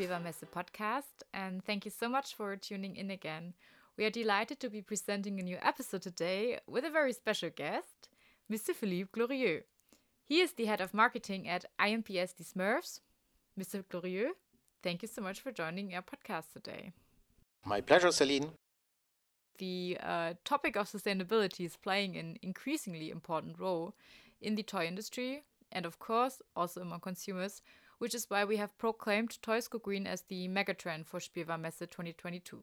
Spielwarenmesse podcast, and thank you so much for tuning in again. We are delighted to be presenting a new episode today with a very special guest, Mr. Philippe Glorieux. He is the head of marketing at IMPS The Smurfs. Mr. Glorieux, thank you so much for joining our podcast today. My pleasure, Celine. The uh, topic of sustainability is playing an increasingly important role in the toy industry and, of course, also among consumers, which is why we have proclaimed Toys Go Green as the megatrend for Spielwarenmesse 2022.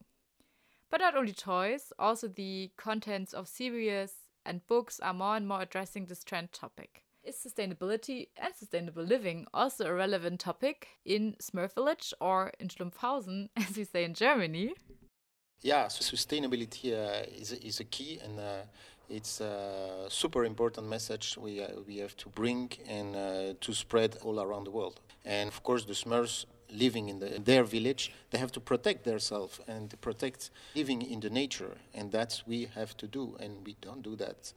But not only toys, also the contents of series and books are more and more addressing this trend topic. Is sustainability and sustainable living also a relevant topic in Smurf Village or in Schlumpfhausen, as we say in Germany? Yeah, so sustainability uh, is, a, is a key and uh, it's a super important message we, uh, we have to bring and uh, to spread all around the world. And of course, the Smurfs living in, the, in their village, they have to protect themselves and protect living in the nature. And that's we have to do. And we don't do that.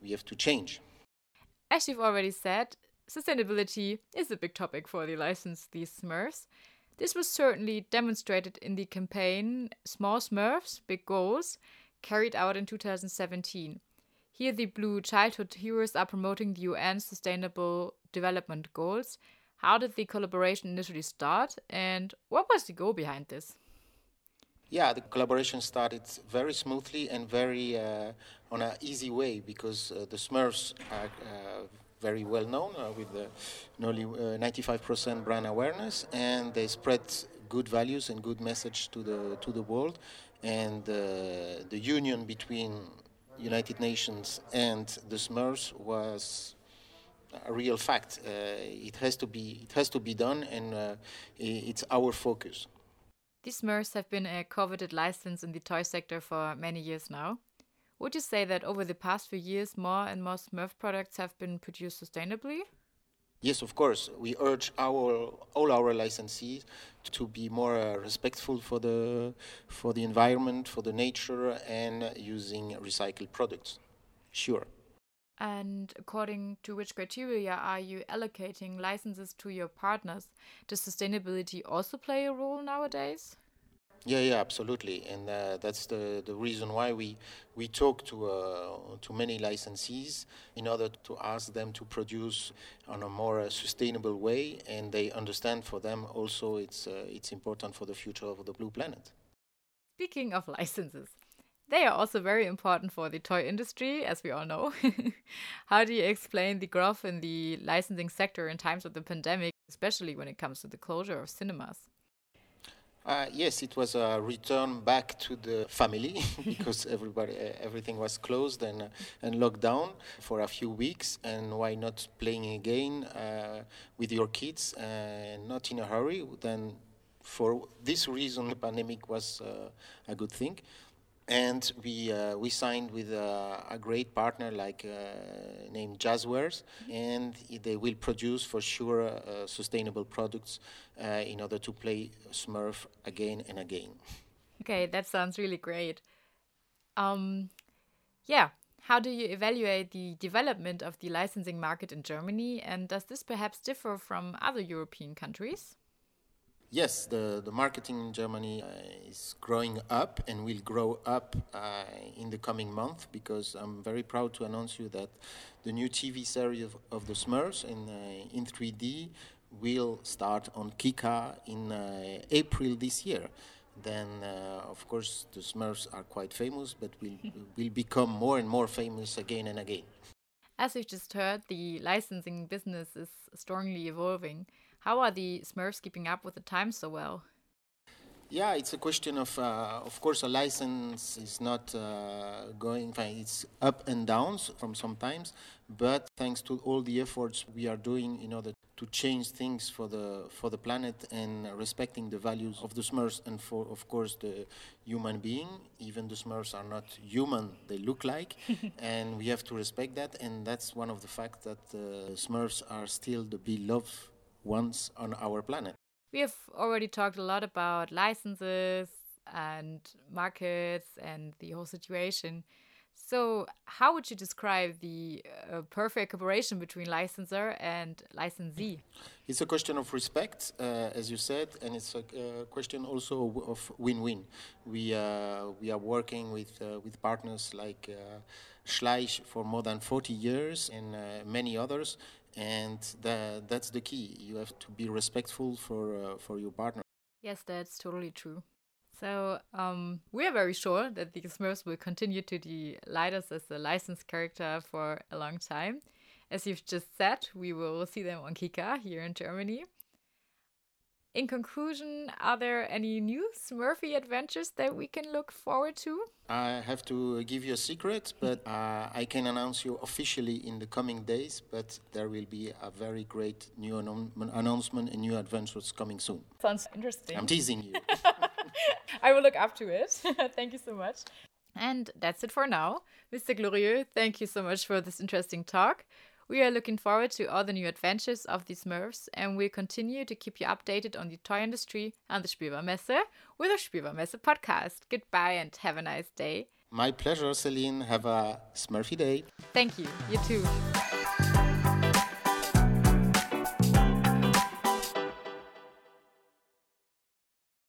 We have to change. As you've already said, sustainability is a big topic for the license these Smurfs. This was certainly demonstrated in the campaign Small Smurfs, Big Goals, carried out in 2017. Here, the Blue Childhood Heroes are promoting the UN Sustainable Development Goals how did the collaboration initially start, and what was the goal behind this? Yeah, the collaboration started very smoothly and very uh, on an easy way because uh, the Smurfs are uh, very well known uh, with nearly 95% uh, brand awareness, and they spread good values and good message to the to the world, and uh, the union between United Nations and the Smurfs was a real fact. Uh, it has to be it has to be done, and uh, it's our focus. These Smurfs have been a coveted license in the toy sector for many years now. Would you say that over the past few years, more and more Smurf products have been produced sustainably? Yes, of course. We urge our all our licensees to be more uh, respectful for the for the environment, for the nature, and using recycled products. Sure. And according to which criteria are you allocating licenses to your partners? Does sustainability also play a role nowadays? Yeah, yeah, absolutely, and uh, that's the, the reason why we we talk to uh, to many licensees in order to ask them to produce on a more uh, sustainable way, and they understand for them also it's uh, it's important for the future of the blue planet. Speaking of licenses, they are also very important for the toy industry, as we all know. How do you explain the growth in the licensing sector in times of the pandemic, especially when it comes to the closure of cinemas? Uh, yes, it was a return back to the family because everybody, uh, everything was closed and uh, and locked down for a few weeks. And why not playing again uh, with your kids and not in a hurry? Then, for this reason, the pandemic was uh, a good thing and we uh, we signed with uh, a great partner like uh, named Jazzwares, and they will produce for sure uh, sustainable products uh, in order to play Smurf again and again. Okay, that sounds really great. Um, yeah, how do you evaluate the development of the licensing market in Germany, and does this perhaps differ from other European countries? Yes, the, the marketing in Germany uh, is growing up and will grow up uh, in the coming month because I'm very proud to announce you that the new TV series of, of the Smurfs in, uh, in 3D will start on Kika in uh, April this year. Then, uh, of course, the Smurfs are quite famous, but will, will become more and more famous again and again. As we've just heard, the licensing business is strongly evolving. How are the Smurfs keeping up with the times so well? Yeah, it's a question of, uh, of course, a license is not uh, going, fine. it's up and downs from sometimes, but thanks to all the efforts we are doing in order to change things for the for the planet and respecting the values of the Smurfs and for, of course, the human being. Even the Smurfs are not human; they look like, and we have to respect that. And that's one of the facts that uh, Smurfs are still the beloved once on our planet. We have already talked a lot about licenses and markets and the whole situation. So, how would you describe the uh, perfect cooperation between licensor and licensee? It's a question of respect, uh, as you said, and it's a uh, question also of win-win. We uh, we are working with uh, with partners like uh, Schleich for more than 40 years and many others, and that, that's the key. You have to be respectful for for your partner. Yes, that's totally true. So um, we are very sure that the Smurfs will continue to delight us as a licensed character for a long time. As you've just said, we will see them on Kika here in Germany. In conclusion, are there any new Smurfy adventures that we can look forward to? I have to give you a secret, but uh, I can announce you officially in the coming days. But there will be a very great new announcement and new adventures coming soon. Sounds interesting. I'm teasing you. I will look up to it. thank you so much. And that's it for now. Mr. Glorieux, thank you so much for this interesting talk. We are looking forward to all the new adventures of these Smurfs and we'll continue to keep you updated on the toy industry and the Spielwarenmesse with our Spielwarenmesse podcast. Goodbye and have a nice day. My pleasure, Celine. Have a Smurfy day. Thank you. You too.